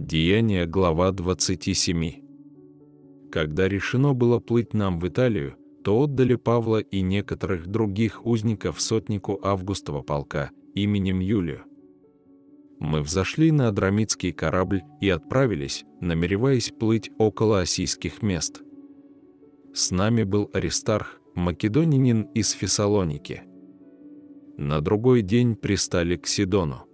Деяние, глава 27. Когда решено было плыть нам в Италию, то отдали Павла и некоторых других узников сотнику Августова полка именем Юлию. Мы взошли на Адрамитский корабль и отправились, намереваясь плыть около осийских мест. С нами был Аристарх, македонянин из Фессалоники. На другой день пристали к Сидону.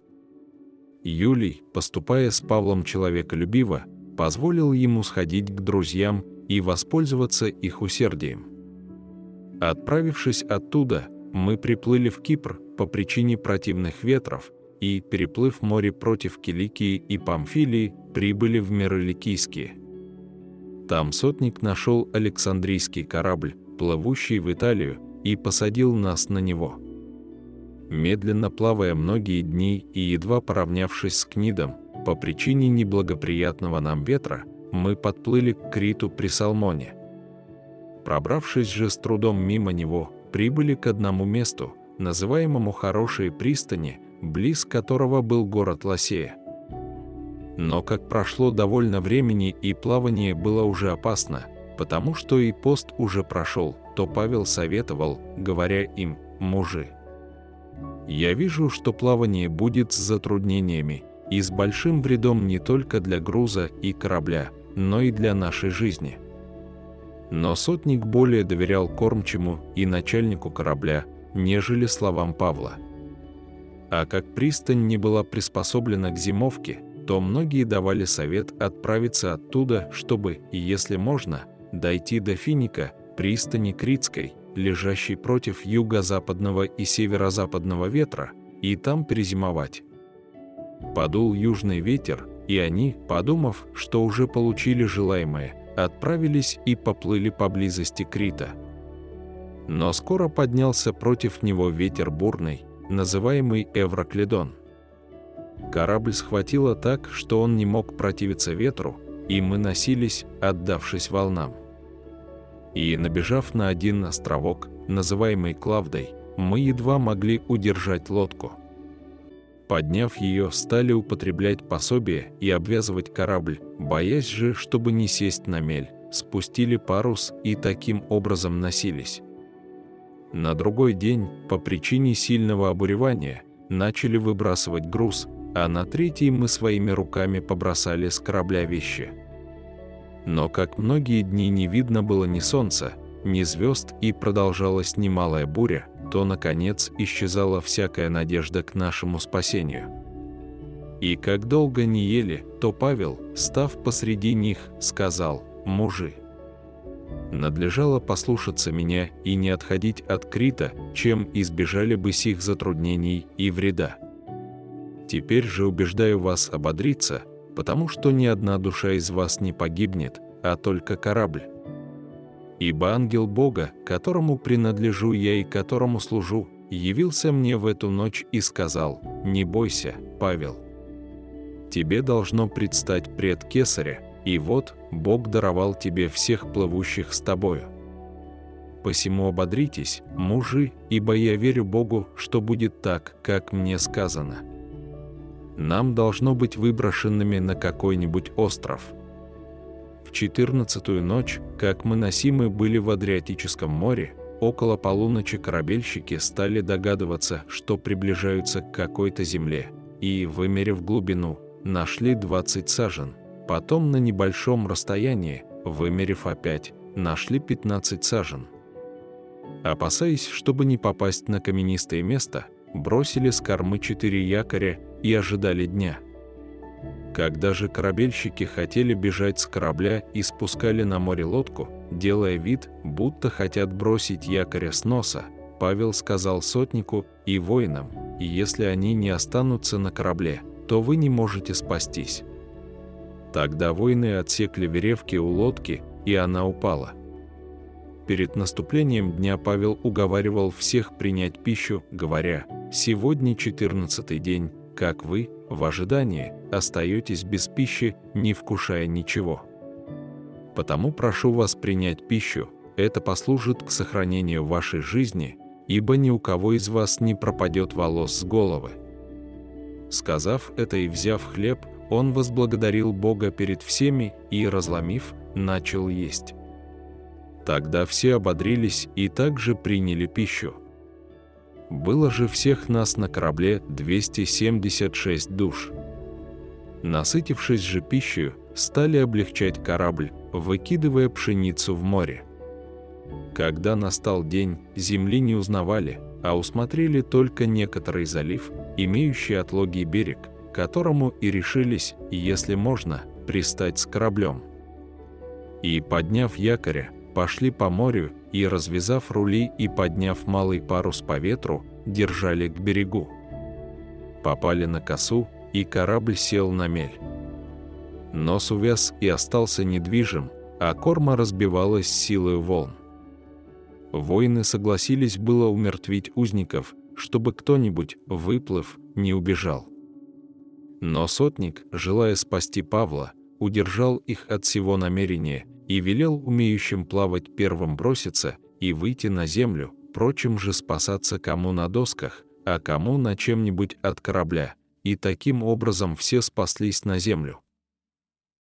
Юлий, поступая с Павлом человеколюбиво, позволил ему сходить к друзьям и воспользоваться их усердием. Отправившись оттуда, мы приплыли в Кипр по причине противных ветров и, переплыв море против Киликии и Памфилии, прибыли в миры Ликийские. Там сотник нашел Александрийский корабль, плывущий в Италию, и посадил нас на него. Медленно плавая многие дни и едва поравнявшись с Книдом, по причине неблагоприятного нам ветра, мы подплыли к Криту при Салмоне. Пробравшись же с трудом мимо него, прибыли к одному месту, называемому «Хорошие пристани», близ которого был город Лосея. Но как прошло довольно времени и плавание было уже опасно, потому что и пост уже прошел, то Павел советовал, говоря им «мужи». Я вижу, что плавание будет с затруднениями и с большим вредом не только для груза и корабля, но и для нашей жизни. Но сотник более доверял кормчему и начальнику корабля, нежели словам Павла. А как пристань не была приспособлена к зимовке, то многие давали совет отправиться оттуда, чтобы, если можно, дойти до Финика, пристани Критской, лежащей против юго-западного и северо-западного ветра, и там перезимовать. Подул южный ветер, и они, подумав, что уже получили желаемое, отправились и поплыли поблизости Крита. Но скоро поднялся против него ветер бурный, называемый Эврокледон. Корабль схватило так, что он не мог противиться ветру, и мы носились, отдавшись волнам. И, набежав на один островок, называемый Клавдой, мы едва могли удержать лодку. Подняв ее, стали употреблять пособие и обвязывать корабль, боясь же, чтобы не сесть на мель, спустили парус и таким образом носились. На другой день, по причине сильного обуревания, начали выбрасывать груз, а на третий мы своими руками побросали с корабля вещи. Но как многие дни не видно было ни солнца, ни звезд и продолжалась немалая буря, то, наконец, исчезала всякая надежда к нашему спасению. И как долго не ели, то Павел, став посреди них, сказал «Мужи». Надлежало послушаться меня и не отходить от Крита, чем избежали бы сих затруднений и вреда. Теперь же убеждаю вас ободриться, потому что ни одна душа из вас не погибнет, а только корабль. Ибо ангел Бога, которому принадлежу я и которому служу, явился мне в эту ночь и сказал, «Не бойся, Павел. Тебе должно предстать пред Кесаря, и вот Бог даровал тебе всех плывущих с тобою. Посему ободритесь, мужи, ибо я верю Богу, что будет так, как мне сказано. Нам должно быть выброшенными на какой-нибудь остров» четырнадцатую ночь, как мы носимы были в Адриатическом море, около полуночи корабельщики стали догадываться, что приближаются к какой-то земле, и, вымерив глубину, нашли 20 сажен. Потом на небольшом расстоянии, вымерив опять, нашли 15 сажен. Опасаясь, чтобы не попасть на каменистое место, бросили с кормы четыре якоря и ожидали дня – когда же корабельщики хотели бежать с корабля и спускали на море лодку, делая вид, будто хотят бросить якоря с носа, Павел сказал сотнику и воинам, если они не останутся на корабле, то вы не можете спастись. Тогда воины отсекли веревки у лодки, и она упала. Перед наступлением дня Павел уговаривал всех принять пищу, говоря, «Сегодня четырнадцатый день, как вы, в ожидании, остаетесь без пищи, не вкушая ничего. Потому прошу вас принять пищу, это послужит к сохранению вашей жизни, ибо ни у кого из вас не пропадет волос с головы. Сказав это и взяв хлеб, он возблагодарил Бога перед всеми и, разломив, начал есть. Тогда все ободрились и также приняли пищу. Было же всех нас на корабле 276 душ. Насытившись же пищей, стали облегчать корабль, выкидывая пшеницу в море. Когда настал день, земли не узнавали, а усмотрели только некоторый залив, имеющий отлогий берег, которому и решились, если можно, пристать с кораблем. И, подняв якоря, пошли по морю и, развязав рули и подняв малый парус по ветру, держали к берегу. Попали на косу, и корабль сел на мель. Нос увяз и остался недвижим, а корма разбивалась силой волн. Воины согласились было умертвить узников, чтобы кто-нибудь, выплыв, не убежал. Но сотник, желая спасти Павла, удержал их от всего намерения и велел умеющим плавать первым броситься и выйти на землю, прочим же спасаться кому на досках, а кому на чем-нибудь от корабля, и таким образом все спаслись на землю.